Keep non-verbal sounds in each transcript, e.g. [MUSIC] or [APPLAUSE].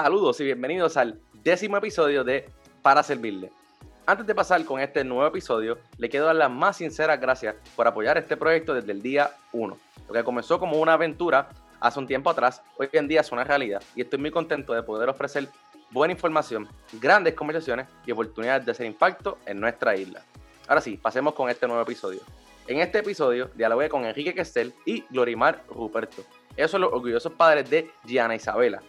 Saludos y bienvenidos al décimo episodio de Para Servirle. Antes de pasar con este nuevo episodio, le quiero dar las más sinceras gracias por apoyar este proyecto desde el día 1. Lo que comenzó como una aventura hace un tiempo atrás, hoy en día es una realidad y estoy muy contento de poder ofrecer buena información, grandes conversaciones y oportunidades de hacer impacto en nuestra isla. Ahora sí, pasemos con este nuevo episodio. En este episodio dialogué con Enrique Questel y Glorimar Ruperto. Ellos son los orgullosos padres de Gianna Isabela.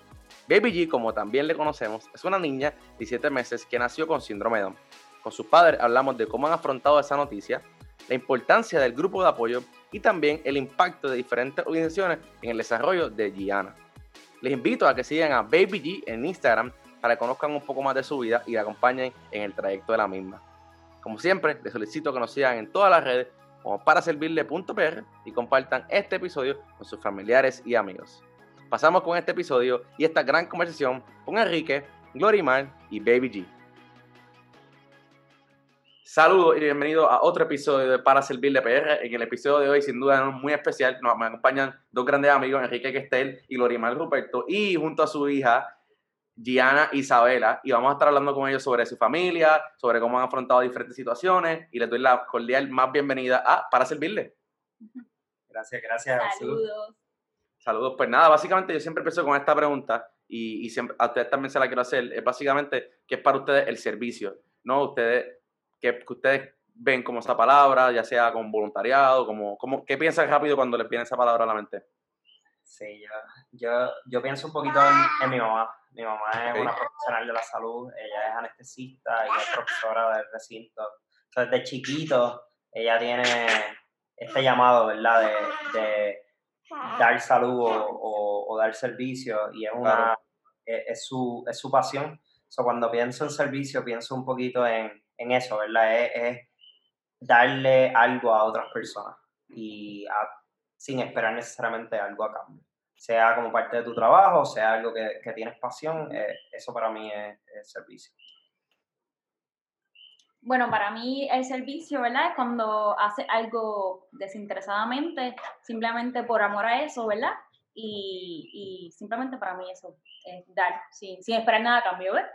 Baby G, como también le conocemos, es una niña de 7 meses que nació con síndrome de Down. Con sus padres hablamos de cómo han afrontado esa noticia, la importancia del grupo de apoyo y también el impacto de diferentes organizaciones en el desarrollo de Gianna. Les invito a que sigan a Baby G en Instagram para que conozcan un poco más de su vida y la acompañen en el trayecto de la misma. Como siempre, les solicito que nos sigan en todas las redes como para servirle.pr y compartan este episodio con sus familiares y amigos pasamos con este episodio y esta gran conversación con Enrique, Glorimar y Baby G. Saludos y bienvenidos a otro episodio de Para Servirle PR. En el episodio de hoy, sin duda, es muy especial. Nos me acompañan dos grandes amigos, Enrique Questel y Glorimar Ruperto, y junto a su hija, Gianna Isabela, y vamos a estar hablando con ellos sobre su familia, sobre cómo han afrontado diferentes situaciones, y les doy la cordial más bienvenida a Para Servirle. Gracias, gracias. Saludos. Saludos. Pues nada, básicamente yo siempre empiezo con esta pregunta y, y siempre, a ustedes también se la quiero hacer. Es básicamente, ¿qué es para ustedes el servicio? ¿No? Ustedes, que, ustedes ven como esa palabra, ya sea con voluntariado, como, como, ¿qué piensan rápido cuando les viene esa palabra a la mente? Sí, yo, yo, yo pienso un poquito en, mi mamá. Mi mamá es una profesional de la salud, ella es anestesista y es profesora del recinto. Entonces, desde chiquito, ella tiene este llamado, ¿verdad? De, de dar salud o, dar servicio y es una es, su, es su pasión. So, cuando pienso en servicio, pienso un poquito en, en eso, ¿verdad? Es, darle algo a otras personas y sin esperar necesariamente algo a cambio. Sea como parte de tu trabajo, sea algo que, que tienes pasión, eh, eso para mí es, es servicio. Bueno, para mí el servicio, ¿verdad? Es cuando hace algo desinteresadamente, simplemente por amor a eso, ¿verdad? Y, y simplemente para mí eso es dar, sin, sin esperar nada a cambio, ¿ves?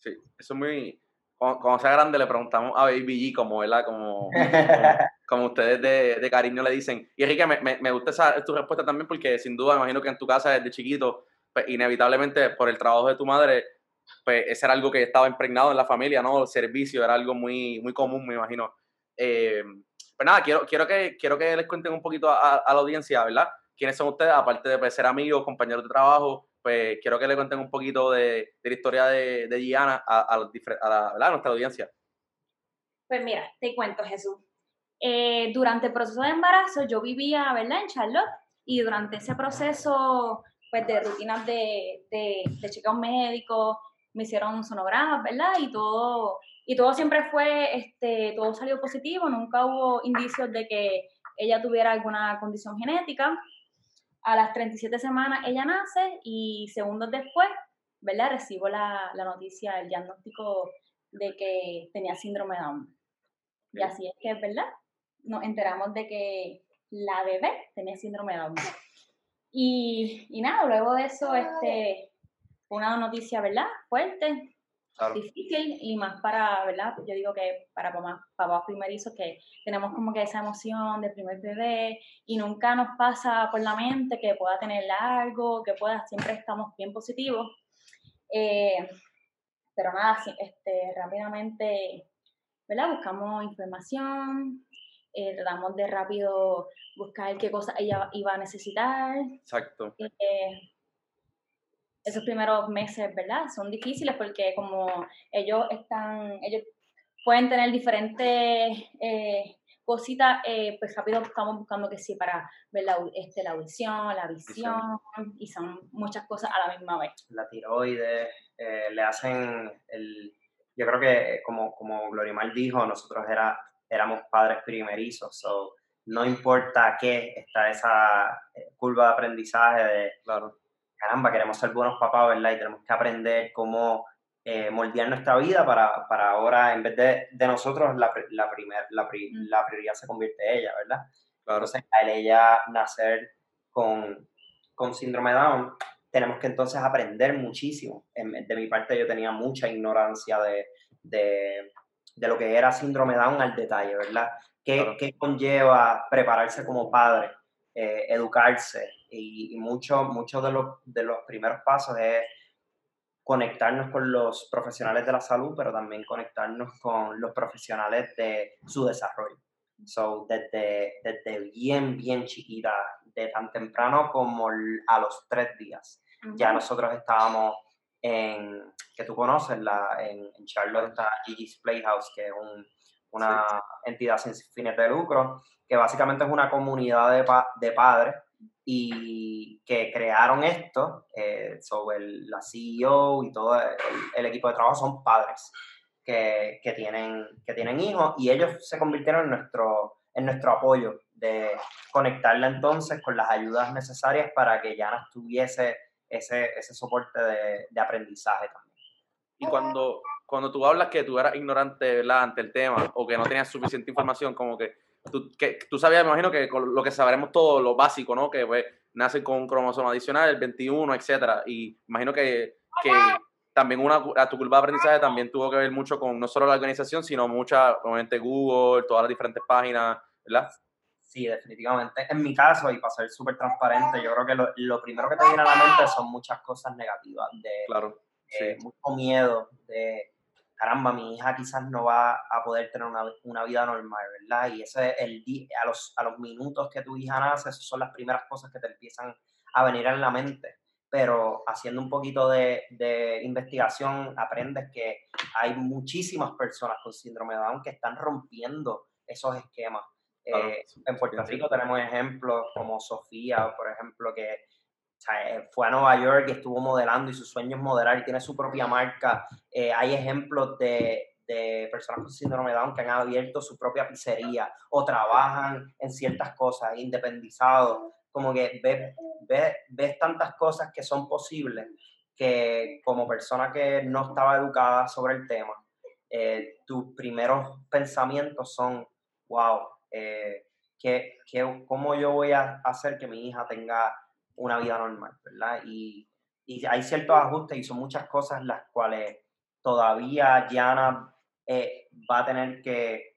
Sí, eso es muy... Cuando, sea grande le preguntamos a Baby G como, ¿verdad? Como, [LAUGHS] como, ustedes de, de, cariño le dicen. Y Enrique, me, me, me gusta esa, tu respuesta también porque sin duda imagino que en tu casa desde chiquito, pues, inevitablemente por el trabajo de tu madre, pues ese era algo que estaba impregnado en la familia, ¿no? El servicio era algo muy, muy común, me imagino. Eh, pues nada, quiero, quiero, que, quiero que les cuenten un poquito a, la audiencia, ¿verdad? ¿Quiénes son ustedes? Aparte de pues, ser amigos, compañeros de trabajo, pues quiero que le cuenten un poquito de, de la historia de, de Gianna a, a, la, nuestra audiencia. Pues mira, te cuento, Jesús. Eh, durante el proceso de embarazo yo vivía, ¿verdad? En Charlotte y durante ese proceso pues de rutinas de, de, de chequeo médico, me hicieron sonogramas, ¿verdad? Y todo, y todo siempre fue, este, todo salió positivo, nunca hubo indicios de que ella tuviera alguna condición genética. A las 37 semanas ella nace y segundos después, ¿verdad? Recibo la, la noticia, el diagnóstico de que tenía síndrome de Down. Y así es que, ¿verdad? Nos enteramos de que la bebé tenía síndrome de Down. Y, y nada, luego de eso, este, una noticia, ¿verdad? Fuerte, difícil y más para, ¿verdad? Yo digo que para papás, papás primerizos que tenemos como que esa emoción de primer bebé y nunca nos pasa por la mente que pueda tener algo, que pueda, siempre estamos bien positivos. Eh, pero nada, este, rápidamente, ¿verdad? Buscamos información, eh, tratamos de rápido buscar qué cosa ella iba a necesitar. Exacto. Eh, esos primeros meses, ¿verdad? Son difíciles porque como ellos están, ellos pueden tener diferentes eh, cositas, eh, pues rápido estamos buscando que sí para ver la, este, la audición, la visión, y son muchas cosas a la misma vez. La tiroides, eh, le hacen el... Yo creo que como, como Glorimar dijo, nosotros era, éramos padres primerizos, so no importa qué, está esa curva de aprendizaje de... Claro caramba, queremos ser buenos papás, ¿verdad? Y tenemos que aprender cómo eh, moldear nuestra vida para, para, ahora, en vez de, de nosotros, la, la, primer, la, la, prioridad se convierte en ella, ¿verdad? Entonces, al ella nacer con, con síndrome Down, tenemos que entonces aprender muchísimo. De mi parte yo tenía mucha ignorancia de, de, de lo que era síndrome Down al detalle, ¿verdad? ¿Qué, ¿qué conlleva prepararse como padre, eh, educarse? Y, y muchos mucho de, los, de los primeros pasos es conectarnos con los profesionales de la salud, pero también conectarnos con los profesionales de su desarrollo. So, desde, desde bien, bien chiquita, de tan temprano como a los tres días. Ya nosotros estábamos en, que tú conoces, la, en, Charlotte está Gigi's Playhouse, que es una entidad sin fines de lucro, que básicamente es una comunidad de, de padres y que crearon esto, eh, sobre la CEO y todo el, equipo de trabajo son padres que, que, tienen, que tienen hijos y ellos se convirtieron en nuestro, en nuestro apoyo de conectarla entonces con las ayudas necesarias para que ya no tuviese ese, ese soporte de, de, aprendizaje también. Y cuando, cuando tú hablas que tú eras ignorante ante el tema o que no tenías suficiente información, como que tú, que, tú sabías, me imagino que con lo que sabremos todo, lo básico, ¿no? Que pues, nace con un cromosoma adicional, el 21, etcétera. Y imagino que, que también una, a tu curva de aprendizaje también tuvo que ver mucho con no solo la organización, sino mucha, obviamente, Google, todas las diferentes páginas, ¿verdad? Sí, definitivamente. En mi caso, y para ser súper transparente, yo creo que lo, lo, primero que te viene a la mente son muchas cosas negativas, de, claro, mucho miedo, de caramba, mi hija quizás no va a poder tener una, una vida normal, ¿verdad? Y ese el a los, a los minutos que tu hija nace, esas son las primeras cosas que te empiezan a venir en la mente. Pero haciendo un poquito de, de investigación, aprendes que hay muchísimas personas con síndrome de Down que están rompiendo esos esquemas. Eh, en Puerto Rico tenemos ejemplos como Sofía, por ejemplo, que fue a Nueva York y estuvo modelando y su sueño es modelar y tiene su propia marca. Eh, hay ejemplos de, de, personas con síndrome de Down que han abierto su propia pizzería o trabajan en ciertas cosas, independizados. Como que ves, ves, ves tantas cosas que son posibles que como persona que no estaba educada sobre el tema, eh, tus primeros pensamientos son, wow, eh, ¿qué, qué, ¿cómo yo voy a hacer que mi hija tenga una vida normal, ¿verdad? Y, y hay ciertos ajustes y son muchas cosas las cuales todavía Diana eh, va a tener que,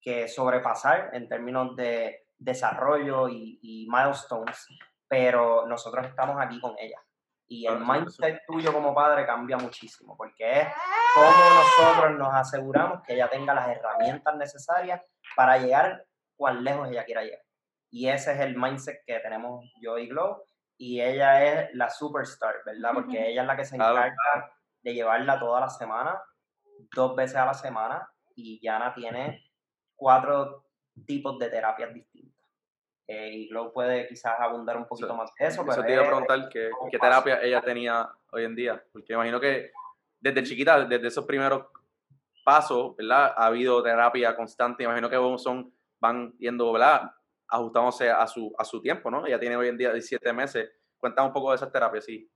que, sobrepasar en términos de desarrollo y, y, milestones, pero nosotros estamos aquí con ella. Y el mindset tuyo como padre cambia muchísimo, porque es cómo nosotros nos aseguramos que ella tenga las herramientas necesarias para llegar cuán lejos ella quiera llegar. Y ese es el mindset que tenemos yo y Glow y ella es la superstar, ¿verdad? Porque ella es la que se encarga de llevarla toda la semana, dos veces a la semana, y Yana tiene cuatro tipos de terapias distintas. Eh, y Glow puede quizás abundar un poquito más de eso. Pero te iba a preguntar qué, qué terapia ella tenía hoy en día, porque imagino que desde chiquita, desde esos primeros pasos, ¿verdad? Ha habido terapia constante, imagino que son, van yendo, ¿verdad? Ajustándose a su, a su tiempo, ¿no? Ella tiene hoy en día 17 meses. Cuéntame un poco de esas terapias, sí.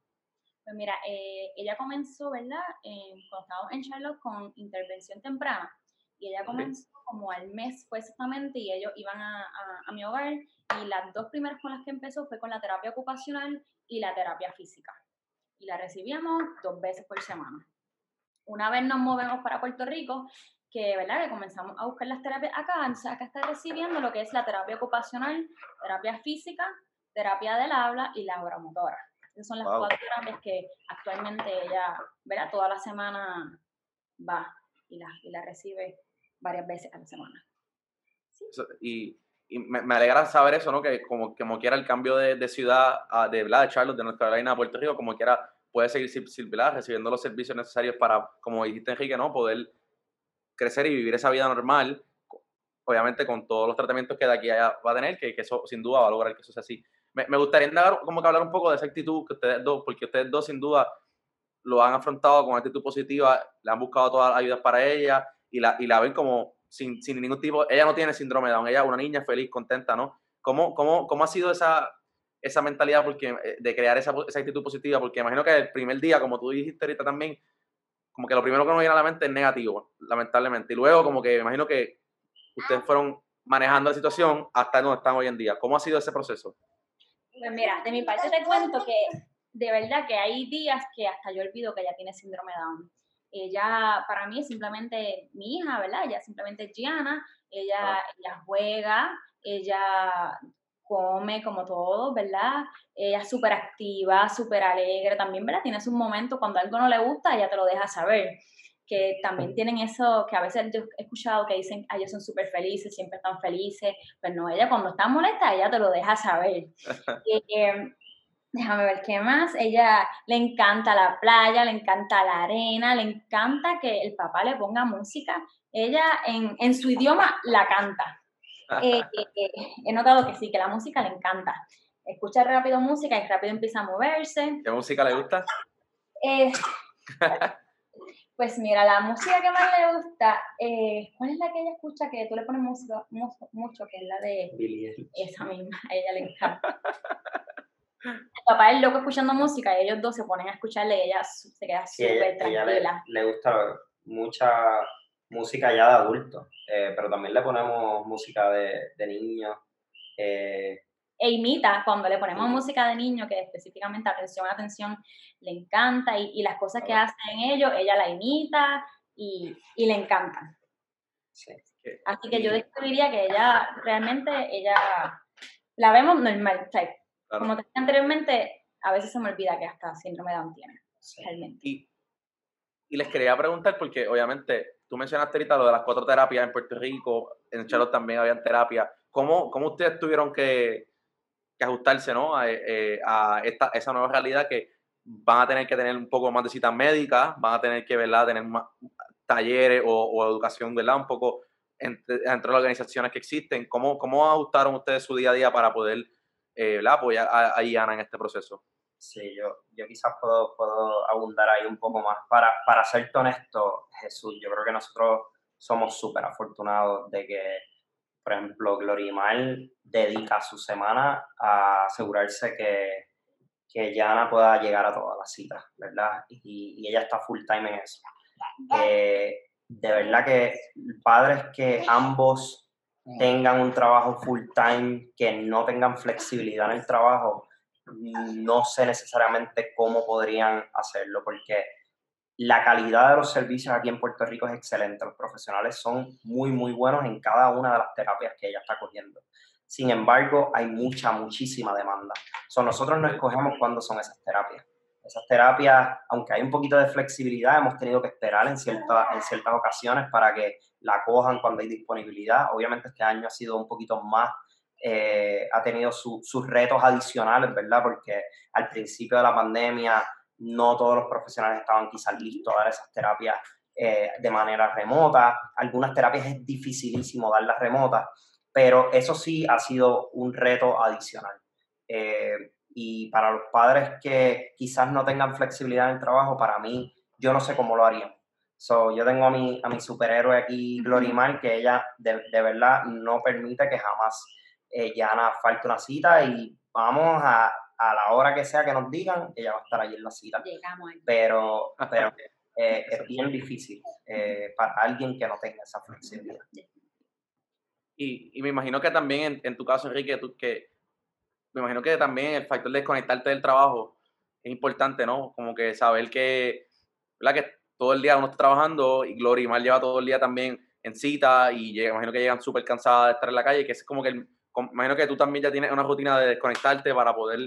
Pues mira, eh, ella comenzó, ¿verdad? Eh, cuando estábamos en Charlotte con intervención temprana. Y ella comenzó como al mes fue exactamente y ellos iban a, a, mi hogar y las dos primeras con las que empezó fue con la terapia ocupacional y la terapia física. Y la recibíamos dos veces por semana. Una vez nos movemos para Puerto Rico que, ¿verdad? que comenzamos a buscar las terapias acá, entonces acá está recibiendo lo que es la terapia ocupacional, terapia física, terapia del habla y la motora. Esas son las cuatro terapias que actualmente ella, ¿verdad? Toda la semana va y la, y la recibe varias veces a la semana. Y, y me, me, alegra saber eso, ¿no? Que como, como quiera el cambio de, de ciudad, a, de, ¿verdad? de Charlotte, de North Carolina a Puerto Rico, como quiera puede seguir recibiendo los servicios necesarios para, como dijiste Enrique, ¿no? Poder crecer y vivir esa vida normal, obviamente con todos los tratamientos que de aquí a va a tener, que, que, eso sin duda va a lograr que eso sea así. Me, me gustaría indagar, como que hablar un poco de esa actitud que ustedes dos, porque ustedes dos sin duda lo han afrontado con actitud positiva, le han buscado todas las ayudas para ella y la, y la ven como sin, sin ningún tipo, ella no tiene síndrome de Down, ella es una niña feliz, contenta, ¿no? ¿Cómo, cómo, cómo ha sido esa, esa mentalidad porque, eh, de crear esa, esa actitud positiva? Porque imagino que el primer día, como tú dijiste ahorita también, como que lo primero que nos viene a la mente es negativo, lamentablemente. Y luego, como que imagino que ustedes fueron manejando la situación hasta donde están hoy en día. ¿Cómo ha sido ese proceso? Pues mira, de mi parte te cuento que de verdad que hay días que hasta yo olvido que ella tiene síndrome Down. Ella, para mí, es simplemente mi hija, ¿verdad? Ella simplemente es Gianna, ella, ella juega, ella come como todo, ¿verdad? Ella es súper activa, súper alegre, también, ¿verdad? Tiene un momento cuando algo no le gusta, ella te lo deja saber. Que también tienen eso, que a veces yo he escuchado que dicen, ah, ellos son súper felices, siempre están felices. Pues no, ella cuando está molesta, ella te lo deja saber. [LAUGHS] eh, déjame ver qué más. Ella le encanta la playa, le encanta la arena, le encanta que el papá le ponga música. Ella en, en su idioma la canta. [LAUGHS] Eh, eh, eh, he notado que sí, que la música le encanta. Escucha rápido música y rápido empieza a moverse. ¿Qué música le gusta? [LAUGHS] pues mira, la música que más le gusta, ¿cuál es la que ella escucha que tú le pones música mucho, que es la de esa misma, a ella le encanta. El papá es loco escuchando música y ellos dos se ponen a escucharle y ella se queda súper tranquila. le, gusta mucha música ya de adultos, eh, pero también le ponemos música de, de niños. Eh, e imita, cuando le ponemos música de niño, que específicamente atención, atención, le encanta y, y las cosas que hace en ellos, ella la imita y, y le encanta. Así que yo describiría que ella realmente, ella la vemos normal. Como te dije anteriormente, a veces se me olvida que hasta síndrome de Down tiene, realmente. Y, y les quería preguntar, porque obviamente tú mencionaste ahorita lo de las cuatro terapias en Puerto Rico, en Charlotte también habían terapias. ¿Cómo, cómo ustedes tuvieron que, ajustarse ¿no? a, eh, a esta, esa nueva realidad que van a tener que tener un poco más de citas médicas, van a tener que ¿verdad? tener más talleres o, educación ¿verdad? un poco entre, entre, las organizaciones que existen? ¿Cómo, ¿Cómo ajustaron ustedes su día a día para poder eh, apoyar a, a Iana en este proceso? Sí, yo, yo quizás puedo, puedo abundar ahí un poco más. Para, para serte honesto, Jesús, yo creo que nosotros somos súper afortunados de que, por ejemplo, Glorimal dedica su semana a asegurarse que, que Yana pueda llegar a todas las citas, ¿verdad? Y, y ella está full time en eso. Eh, de verdad que padres que ambos tengan un trabajo full time, que no tengan flexibilidad en el trabajo, no sé necesariamente cómo podrían hacerlo, porque la calidad de los servicios aquí en Puerto Rico es excelente. Los profesionales son muy, muy buenos en cada una de las terapias que ella está cogiendo. Sin embargo, hay mucha, muchísima demanda. So, nosotros no escogemos cuándo son esas terapias. Esas terapias, aunque hay un poquito de flexibilidad, hemos tenido que esperar en, cierta, en ciertas ocasiones para que la cojan cuando hay disponibilidad. Obviamente este año ha sido un poquito más eh, ha tenido sus retos adicionales, ¿verdad? Porque al principio de la pandemia no todos los profesionales estaban quizás listos a dar esas terapias eh, de manera remota. Algunas terapias es dificilísimo darlas remotas, pero eso sí ha sido un reto adicional. Eh, y para los padres que quizás no tengan flexibilidad en el trabajo, para mí, yo no sé cómo lo harían. So, yo tengo a mi, a mi superhéroe aquí, Glorimar, que ella de, de verdad no permite que jamás eh, ya nada, falta una cita y vamos a, a, la hora que sea que nos digan, ella va a estar allí en la cita. Pero, pero [LAUGHS] eh, es bien difícil eh, para alguien que no tenga esa flexibilidad. Y, y me imagino que también en, en tu caso, Enrique, tú, que me imagino que también el factor de desconectarte del trabajo es importante, ¿no? Como que saber que, ¿verdad? Que todo el día uno está trabajando y Gloria y Mar lleva todo el día también en cita y llega, imagino que llegan súper cansadas de estar en la calle, que es como que el, imagino que tú también ya tienes una rutina de desconectarte para poder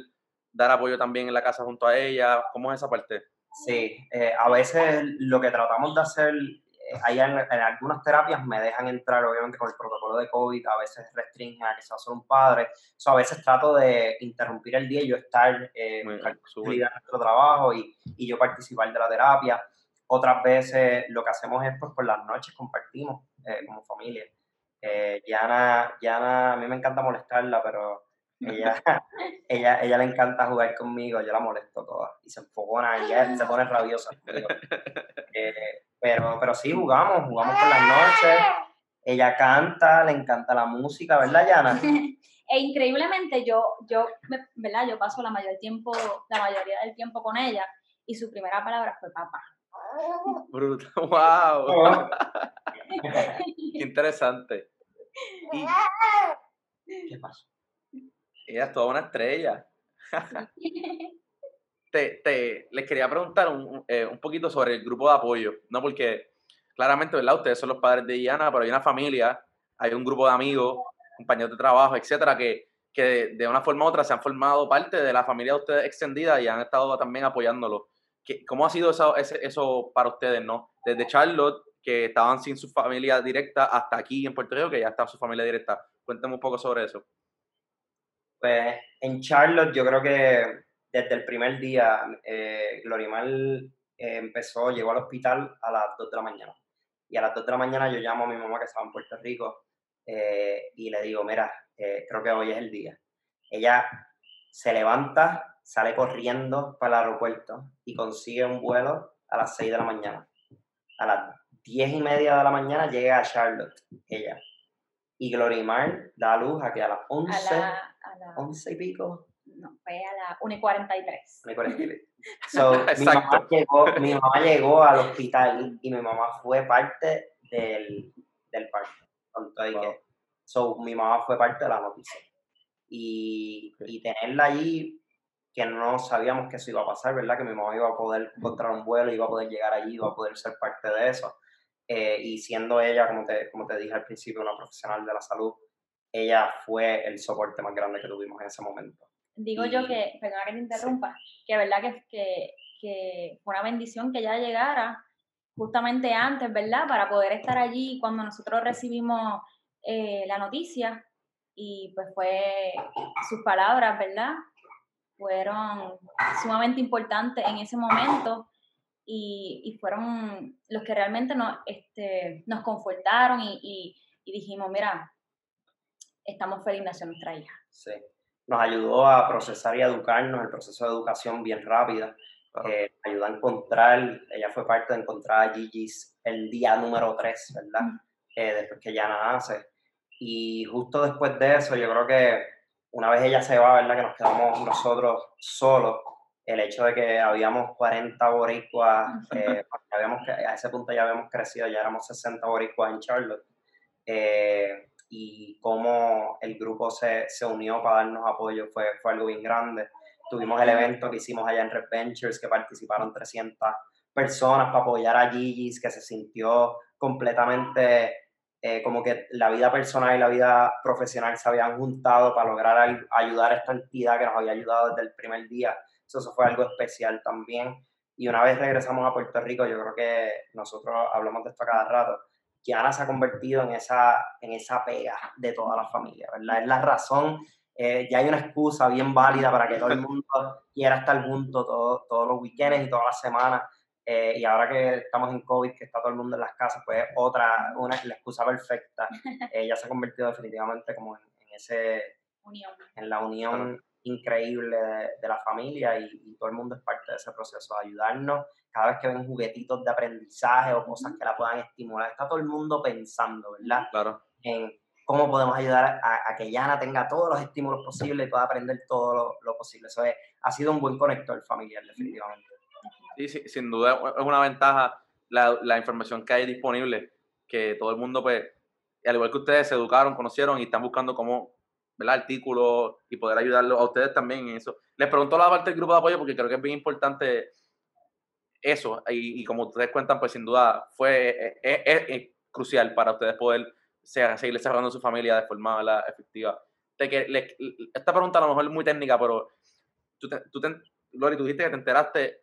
dar apoyo también en la casa junto a ella. ¿Cómo es esa parte? Sí, eh, a veces lo que tratamos de hacer, eh, allá en, algunas terapias me dejan entrar, obviamente con el protocolo de COVID, a veces restringen a que sea solo un padre. So, a veces trato de interrumpir el día y yo estar eh, en nuestro trabajo y, y, yo participar de la terapia. Otras veces lo que hacemos es, pues, por las noches compartimos eh, como familia. Eh, Yana, a mí me encanta molestarla, pero ella, ella, ella le encanta jugar conmigo, yo la molesto toda y se enfocona y ella se pone rabiosa. Eh, pero, pero sí, jugamos, jugamos por las noches. Ella canta, le encanta la música, ¿verdad, Yana? [LAUGHS] E increíblemente yo, yo, ¿verdad? Yo paso la mayor tiempo, la mayoría del tiempo con ella y su primera palabra fue papá. Brutal, [LAUGHS] [LAUGHS] wow. Qué interesante. ¿Qué pasó? Ella es toda una estrella. [LAUGHS] te, te, les quería preguntar un, eh, un, poquito sobre el grupo de apoyo, ¿no? Porque claramente, ¿verdad? Ustedes son los padres de Diana, pero hay una familia, hay un grupo de amigos, compañeros de trabajo, etcétera, que, que de una forma u otra se han formado parte de la familia de ustedes extendida y han estado también apoyándolo. ¿Cómo ha sido eso, eso para ustedes, no? Desde Charlotte, que estaban sin su familia directa, hasta aquí en Puerto Rico, que ya está su familia directa. Cuéntame un poco sobre eso. Pues en Charlotte yo creo que desde el primer día eh, Glorimal eh, empezó, llegó al hospital a las 2 de la mañana. Y a las 2 de la mañana yo llamo a mi mamá que estaba en Puerto Rico eh, y le digo, mira, eh, creo que hoy es el día. Ella se levanta, sale corriendo para el aeropuerto y consigue un vuelo a las 6 de la mañana. A las 10 y media de la mañana llega a Charlotte, ella. Y Glorimar da luz a que a las 11, a 11 y pico. No, fue a las 1 y 43. 1 y 43. [LAUGHS] So, mi, mamá llegó, mi mamá llegó al hospital y mi mamá fue parte del, del parto. so, mi mamá fue parte de la noticia. Y, y tenerla allí, que no sabíamos que eso iba a pasar, ¿verdad? Que mi mamá iba a poder encontrar un vuelo, iba a poder llegar allí, iba a poder ser parte de eso. Eh, y siendo ella, como te, como te dije al principio, una profesional de la salud, ella fue el soporte más grande que tuvimos en ese momento. Digo yo que, perdona que te interrumpa, que verdad que, que, que fue una bendición que ella llegara justamente antes, ¿verdad? Para poder estar allí cuando nosotros recibimos eh, la noticia y pues fue sus palabras, ¿verdad? Fueron sumamente importantes en ese momento y, y fueron los que realmente nos, este, nos confortaron y, y, y dijimos, mira, estamos felices de nuestra hija. Sí nos ayudó a procesar y educarnos, el proceso de educación bien rápida. Eh, ayudó a encontrar, ella fue parte de encontrar a Gigi's el día número 3, ¿verdad? Eh, después que ya nace. Y justo después de eso, yo creo que una vez ella se va, ¿verdad? Que nos quedamos nosotros solos, el hecho de que habíamos 40 boricuas, eh, habíamos, a ese punto ya habíamos crecido, ya éramos 60 boricuas en Charlotte. Eh, y cómo el grupo se, se, unió para darnos apoyo fue, fue algo bien grande. Tuvimos el evento que hicimos allá en Red Ventures, que participaron 300 personas para apoyar a Gigi's, que se sintió completamente eh, como que la vida personal y la vida profesional se habían juntado para lograr ayudar a esta entidad que nos había ayudado desde el primer día. Eso, eso fue algo especial también. Y una vez regresamos a Puerto Rico, yo creo que nosotros hablamos de esto cada rato, Kiana se ha convertido en esa, en esa pega de toda la familia, ¿verdad? Es la razón, eh, ya hay una excusa bien válida para que todo el mundo [LAUGHS] quiera estar junto todos los weekends y todas las semanas. Eh, y ahora que estamos en COVID, que está todo el mundo en las casas, pues otra, una, la excusa perfecta. [LAUGHS] Eh, ya se ha convertido definitivamente como en, en ese... Unión. En la unión increíble de, la familia y, y, todo el mundo es parte de ese proceso, de ayudarnos cada vez que ven juguetitos de aprendizaje o cosas que la puedan estimular. Está todo el mundo pensando, ¿verdad? Claro. En cómo podemos ayudar a, que Yana tenga todos los estímulos posibles y pueda aprender todo lo, posible. Eso es, ha sido un buen conector familiar, definitivamente. Sí, sí, sin duda es una ventaja la, la información que hay disponible, que todo el mundo, pues, al igual que ustedes, se educaron, conocieron y están buscando cómo ¿verdad? artículos y poder ayudarlos a ustedes también en eso. Les pregunto la parte del grupo de apoyo porque creo que es bien importante eso, y, como ustedes cuentan, pues sin duda fue es, crucial para ustedes poder seguir desarrollando su familia de forma efectiva. que, esta pregunta a lo mejor es muy técnica, pero tú, tú, Lori, tú dijiste que te enteraste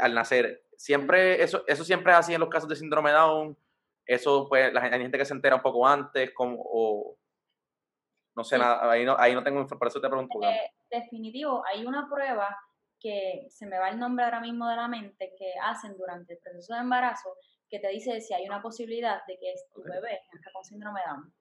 al nacer. Siempre, eso, eso siempre es así en los casos de síndrome Down. Eso, pues, la, hay gente que se entera un poco antes, como, o, no sé, nada, ahí no, ahí no tengo, por eso te pregunto. Eh, definitivo, hay una prueba que se me va el nombre ahora mismo de la mente, que hacen durante el proceso de embarazo, que te dice si hay una posibilidad de que tu bebé nazca con síndrome de Down.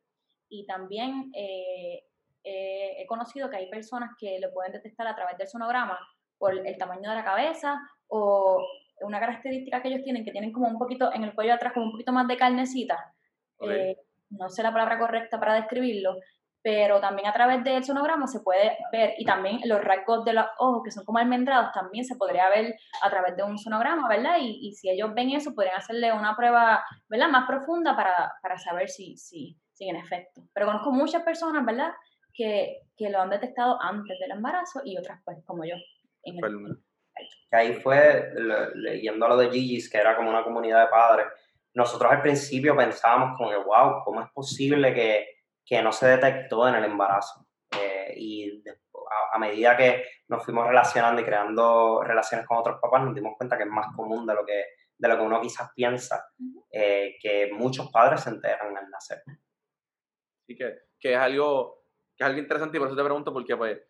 Y también eh, eh, he conocido que hay personas que lo pueden detectar a través del sonograma por el tamaño de la cabeza o una característica que ellos tienen, que tienen como un poquito en el cuello atrás, como un poquito más de carnecita. Eh, no sé la palabra correcta para describirlo, pero también a través del sonograma se puede ver, y también los rasgos de los ojos, que son como almendrados, también se podría ver a través de un sonograma, ¿verdad? Y, y si ellos ven eso, podrían hacerle una prueba, ¿verdad? Más profunda para, para saber si, si, si en efecto. Pero conozco muchas personas, ¿verdad? Que, que lo han detectado antes del embarazo y otras, pues, como yo. que ahí fue, leyendo lo de Gigi's, que era como una comunidad de padres, nosotros al principio pensábamos como que, wow, ¿cómo es posible que, que no se detectó en el embarazo? Eh, y a, medida que nos fuimos relacionando y creando relaciones con otros papás, nos dimos cuenta que es más común de lo que, de lo que uno quizás piensa, eh, que muchos padres se enteran al nacer. Sí, que, que, es algo, que es algo interesante y por eso te pregunto, porque pues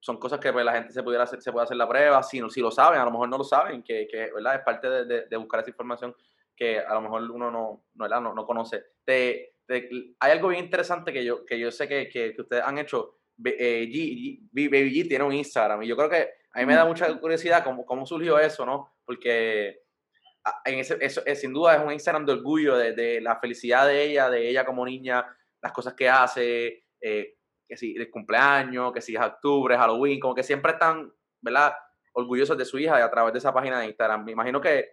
son cosas que pues, la gente se pudiera hacer, se puede hacer la prueba, si, no, si lo saben, a lo mejor no lo saben, que, que ¿verdad? es parte de, de, buscar esa información que a lo mejor uno no, no, no, no conoce. Te, hay algo bien interesante que yo, que yo sé que, que, ustedes han hecho. Eh, G, Baby G tiene un Instagram y yo creo que a mí me da mucha curiosidad cómo, cómo surgió eso, ¿no? Porque en ese, eso, es, sin duda es un Instagram de orgullo, de, de, la felicidad de ella, de ella como niña, las cosas que hace, eh, que si el cumpleaños, que si es octubre, Halloween, como que siempre están, ¿verdad? Orgullosos de su hija a través de esa página de Instagram. Me imagino que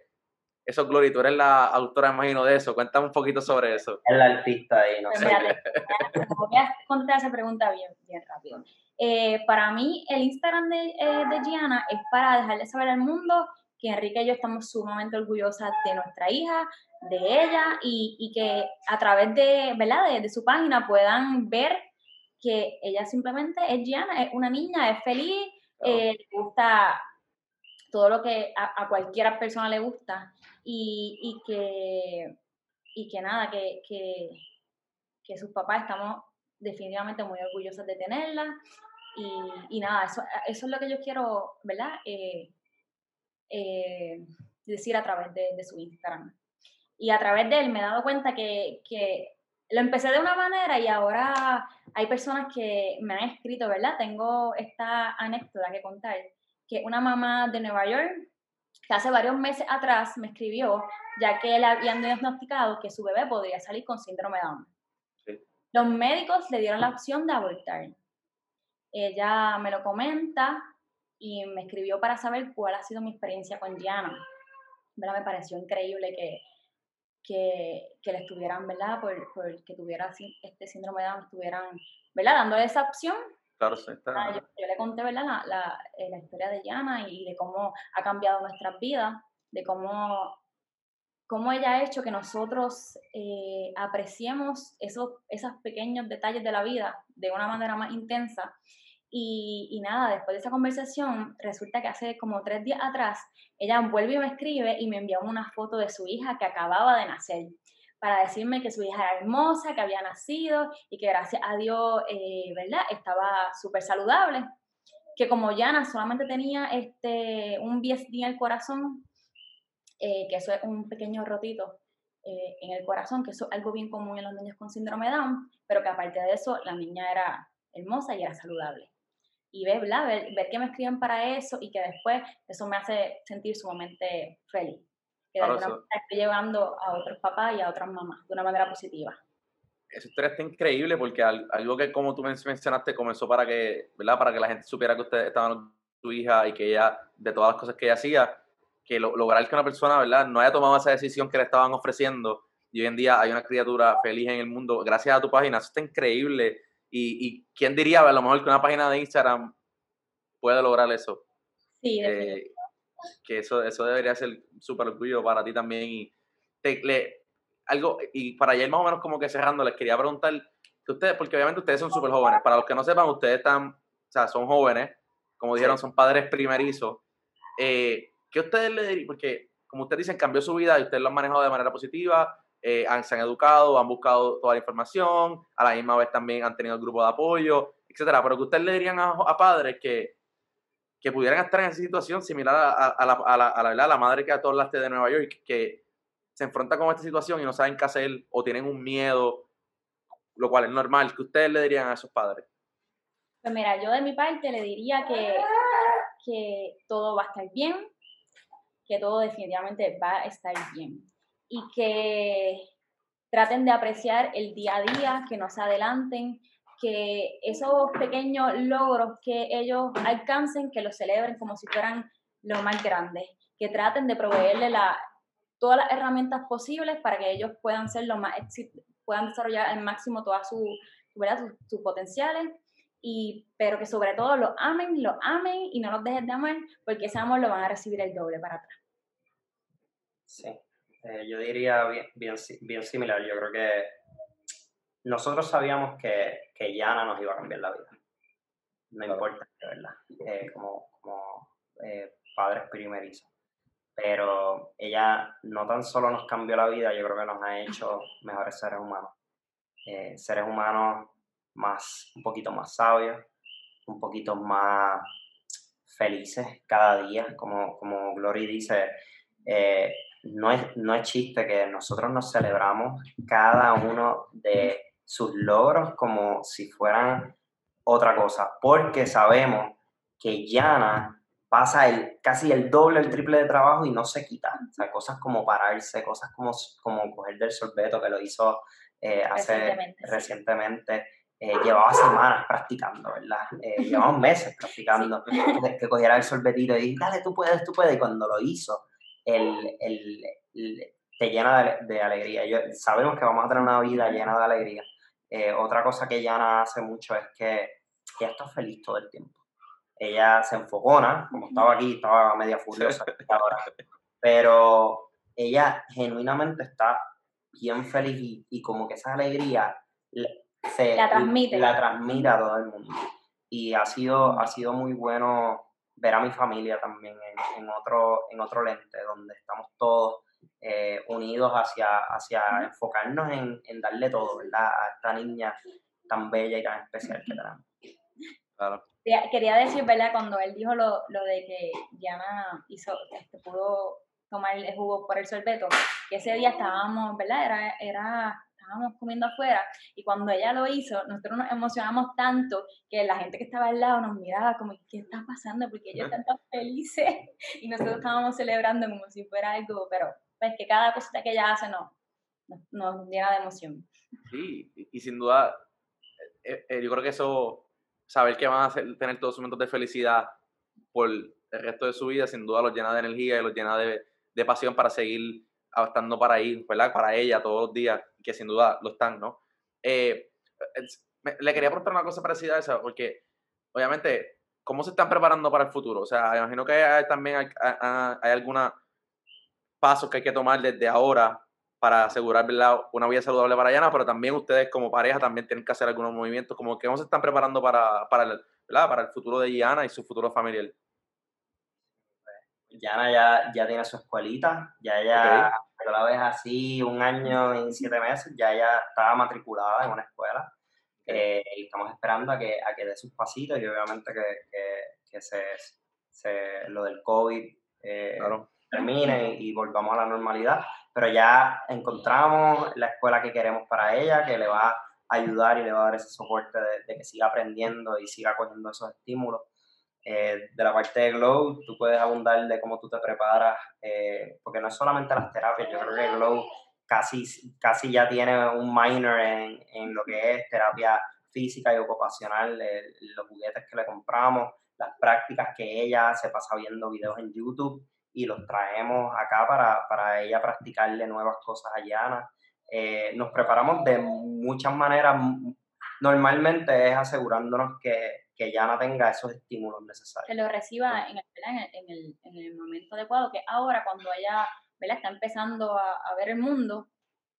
eso, Glory, tú eres la autora, imagino, de eso. Cuéntame un poquito sobre eso. Es la artista ahí, no pues sé. voy a contestar esa pregunta bien, bien rápido. Eh, para mí, el Instagram de, eh, de Gianna es para dejarle saber al mundo que Enrique y yo estamos sumamente orgullosas de nuestra hija, de ella, y, y que a través de, ¿verdad? De, de, su página puedan ver que ella simplemente es Gianna, es una niña, es feliz, eh, le gusta todo lo que a, a cualquier persona le gusta y, y, que, y que nada, que, que, que sus papás estamos definitivamente muy orgullosas de tenerla y, y nada, eso, eso es lo que yo quiero, ¿verdad? Eh, eh, decir a través de, de, su Instagram. Y a través de él me he dado cuenta que, que lo empecé de una manera y ahora hay personas que me han escrito, ¿verdad? Tengo esta anécdota que contar, que una mamá de Nueva York, que hace varios meses atrás me escribió, ya que le habían diagnosticado que su bebé podría salir con síndrome de Down. Los médicos le dieron la opción de abortar. Ella me lo comenta y me escribió para saber cuál ha sido mi experiencia con Gianna. ¿verdad? Me pareció increíble que que, que le estuvieran, ¿verdad? Por, por, que tuviera este síndrome de Down, estuvieran, ¿verdad? Dándole esa opción. Está. Ah, yo, le conté, ¿verdad? La, la, eh, la, historia de Yana y de cómo ha cambiado nuestras vidas, de cómo, cómo ella ha hecho que nosotros eh, apreciemos esos, esos pequeños detalles de la vida de una manera más intensa y, y, nada, después de esa conversación, resulta que hace como tres días atrás, ella vuelve y me escribe y me envió una foto de su hija que acababa de nacer, para decirme que su hija era hermosa, que había nacido y que gracias a Dios, eh, ¿verdad? Estaba súper saludable. Que como Yana solamente tenía este, un BSD en el corazón, eh, que eso es un pequeño rotito eh, en el corazón, que eso es algo bien común en los niños con síndrome Down, pero que aparte de eso, la niña era hermosa y era saludable y ver, Ver, ver, que me escriben para eso y que después eso me hace sentir sumamente feliz. Que de alguna manera estoy llevando a otros papás y a otras mamás de una manera positiva. Esa historia está increíble porque algo que como tú mencionaste comenzó para que, ¿verdad? Para que la gente supiera que ustedes estaban con tu hija y que ella, de todas las cosas que ella hacía, que lograr que una persona, ¿verdad? No haya tomado esa decisión que le estaban ofreciendo y hoy en día hay una criatura feliz en el mundo gracias a tu página. Eso está increíble y, y, quién diría, a lo mejor que una página de Instagram puede lograr eso. Sí, eh, que eso, eso debería ser súper orgullo para ti también. Y le, algo, y para ayer más o menos como que cerrando, les quería preguntar que ustedes, porque obviamente ustedes son súper jóvenes, para los que no sepan, ustedes están, o sea, son jóvenes, como dijeron, son padres primerizos. Eh, ¿Qué ustedes le dirían? Porque, como ustedes dicen, cambió su vida y ustedes lo han manejado de manera positiva, eh, han, se han educado, han buscado toda la información, a la misma vez también han tenido el grupo de apoyo, etcétera. Pero que ustedes le dirían a, padres que, que pudieran estar en esa situación similar a, la, a, la, a, la, la, madre que a las de Nueva York, que se enfrenta con esta situación y no saben qué hacer o tienen un miedo, lo cual es normal, que ustedes le dirían a esos padres. Pues mira, yo de mi parte le diría que, que todo va a estar bien, que todo definitivamente va a estar bien y que traten de apreciar el día a día, que no se adelanten, que esos pequeños logros que ellos alcancen, que los celebren como si fueran los más grandes, que traten de proveerle la, todas las herramientas posibles para que ellos puedan ser lo más puedan desarrollar al máximo todas sus sus potenciales y, pero que sobre todo lo amen, lo amen y no los dejes de amar, porque ese amor lo van a recibir el doble para atrás. Sí, eh, yo diría bien, bien, bien, similar. Yo creo que nosotros sabíamos que, que Yana nos iba a cambiar la vida. No importa, de verdad, eh, como, como eh, padres primerizos. Pero ella no tan solo nos cambió la vida, yo creo que nos ha hecho mejores seres humanos. seres humanos más, un poquito más sabios, un poquito más felices cada día, como, como Glory dice, eh, no, es, no es chiste que nosotros nos celebramos cada uno de sus logros como si fueran otra cosa, porque sabemos que Yana pasa el, casi el doble, el triple de trabajo y no se quita. O sea, cosas como pararse, cosas como, como coger del sorbeto, que lo hizo eh, hace recientemente. Eh, llevaba semanas practicando, ¿verdad? Eh, [LAUGHS] llevaba meses practicando, [LAUGHS] que, cogiera el sorbetito y dale, tú puedes, tú puedes. Y cuando lo hizo, el, el, te llena de, alegría. Yo, sabemos que vamos a tener una vida llena de alegría. Eh, otra cosa que Yana hace mucho es que ella está feliz todo el tiempo. Ella se enfocona, como estaba aquí, estaba media furiosa [LAUGHS] ahora, pero ella genuinamente está bien feliz y, y como que esa alegría la transmite. La transmite a todo el mundo. Y ha sido, ha sido muy bueno ver a mi familia también en, otro, en otro lente, donde estamos todos eh, unidos hacia, hacia enfocarnos en, darle todo, ¿verdad? A esta niña tan bella y tan especial que tenemos. Claro. Quería decir, ¿verdad? Cuando él dijo lo, de que Diana hizo, este, pudo tomar el jugo por el sorbeto, que ese día estábamos, ¿verdad? Era, era estábamos comiendo afuera y cuando ella lo hizo, nosotros nos emocionamos tanto que la gente que estaba al lado nos miraba como, ¿qué está pasando? Porque ellos están tan felices [LAUGHS] y nosotros estábamos celebrando como si fuera algo, pero pues que cada cosita que ella hace no, nos, llena de emoción. Sí, y, sin duda, eh, eh, yo creo que eso, saber que van a tener todos sus momentos de felicidad por el resto de su vida, sin duda los llena de energía y los llena de, de pasión para seguir estando para ir, ¿verdad? Para ella todos los días, que sin duda lo están, ¿no? Eh, le quería preguntar una cosa parecida a esa, porque obviamente, ¿cómo se están preparando para el futuro? O sea, imagino que hay, también hay, hay, algunos pasos que hay que tomar desde ahora para asegurar ¿verdad? una vida saludable para Yana, pero también ustedes como pareja también tienen que hacer algunos movimientos, como que cómo se están preparando para, para, el, ¿verdad? para el futuro de Yana y su futuro familiar. Yana ya, ya tiene su escuelita, ya ella, okay. la ves así un año y siete meses, ya ella estaba matriculada en una escuela. Eh, y estamos esperando a que, a que dé sus pasitos y obviamente que, que, se, se, lo del COVID eh, termine y, volvamos a la normalidad. Pero ya encontramos la escuela que queremos para ella, que le va a ayudar y le va a dar ese soporte de, de que siga aprendiendo y siga cogiendo esos estímulos. Eh, de la parte de Glow, tú puedes abundar de cómo tú te preparas, eh, porque no es solamente las terapias, yo creo que Glow casi, casi ya tiene un minor en, en lo que es terapia física y ocupacional, los juguetes que le compramos, las prácticas que ella se pasa viendo videos en YouTube y los traemos acá para, para ella practicarle nuevas cosas a Yana. Eh, nos preparamos de muchas maneras, normalmente es asegurándonos que que ya no tenga esos estímulos necesarios. Que lo reciba en el, en el, en el momento adecuado, que ahora cuando ella ¿verdad? está empezando a, a, ver el mundo,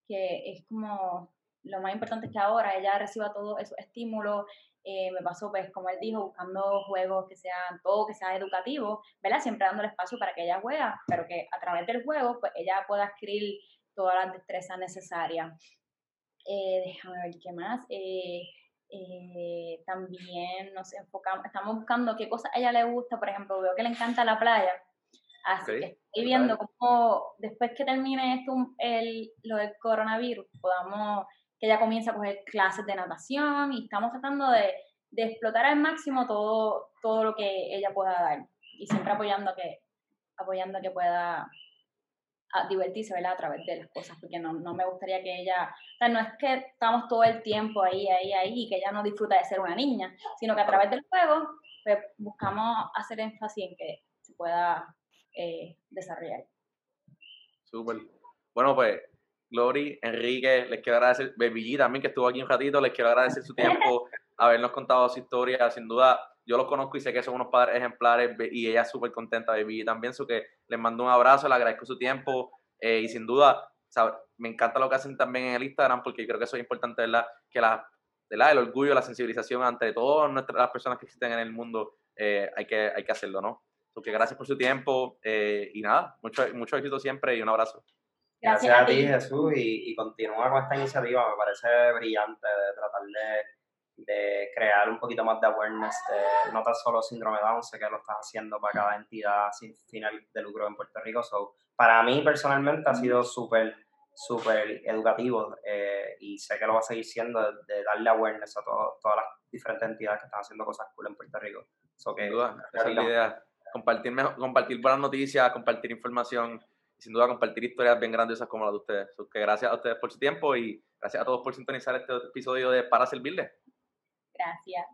que es como lo más importante es que ahora ella reciba todos esos estímulos. Eh, me pasó, pues, como él dijo, buscando juegos que sean, todo que sea educativo, ¿verdad? Siempre dándole espacio para que ella juega, pero que a través del juego, pues, ella pueda adquirir todas las destrezas necesarias. Eh, déjame ver qué más. Eh, eh, también nos enfocamos, estamos buscando qué cosas a ella le gusta, por ejemplo, veo que le encanta la playa, así que estoy viendo cómo después que termine esto, el, lo del coronavirus, podamos, que ella comience a coger clases de natación y estamos tratando de, de explotar al máximo todo, todo lo que ella pueda dar y siempre apoyando que, apoyando que pueda a divertirse, ¿verdad? A través de las cosas, porque no, no me gustaría que ella, no es que estamos todo el tiempo ahí, ahí, ahí, y que ella no disfruta de ser una niña, sino que a través del juego, pues, buscamos hacer énfasis en que se pueda eh, desarrollar. Súper. Bueno, pues, Glory, Enrique, les quiero agradecer, Baby también, que estuvo aquí un ratito, les quiero agradecer su tiempo [LAUGHS] habernos contado su historia. Sin duda, yo los conozco y sé que son unos padres ejemplares y ella es súper contenta, baby. También su que les mando un abrazo, le agradezco su tiempo eh, y sin duda, me encanta lo que hacen también en el Instagram porque creo que eso es importante, ¿verdad? Que la, ¿verdad? el orgullo, la sensibilización ante todas nuestras, las personas que existen en el mundo, eh, hay, que, hay que hacerlo, ¿no? Porque gracias por su tiempo eh, y nada, mucho, mucho éxito siempre y un abrazo. Gracias, a ti, Jesús, y, y continúa con esta iniciativa, me parece brillante de tratar de, de crear un poquito más de awareness de no tan solo síndrome Down, sé que lo estás haciendo para cada entidad sin final de lucro en Puerto Rico. So, para mí personalmente ha sido súper, súper educativo eh, y sé que lo va a seguir siendo de, darle awareness a todas las diferentes entidades que están haciendo cosas cool en Puerto Rico. sin duda, esa es la idea. Compartir, compartir buenas noticias, compartir información sin duda compartir historias bien grandiosas como las de ustedes. que gracias a ustedes por su tiempo y gracias a todos por sintonizar este episodio de Para Servirle. Gracias.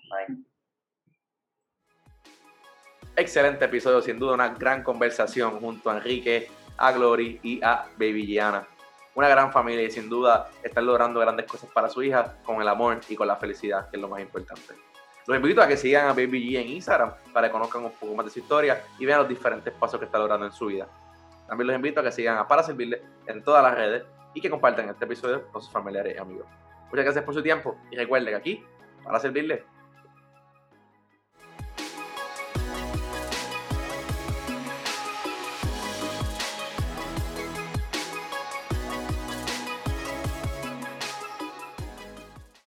Excelente episodio, sin duda una gran conversación junto a Enrique, a Glory y a Baby Gianna. Una gran familia y sin duda están logrando grandes cosas para su hija con el amor y con la felicidad, que es lo más importante. Los invito a que sigan a Baby G en Instagram para que conozcan un poco más de su historia y vean los diferentes pasos que está logrando en su vida. También los invito a que sigan a Para Servirle en todas las redes y que compartan este episodio con sus familiares y amigos. Muchas gracias por su tiempo y recuerden que aquí, para servirle,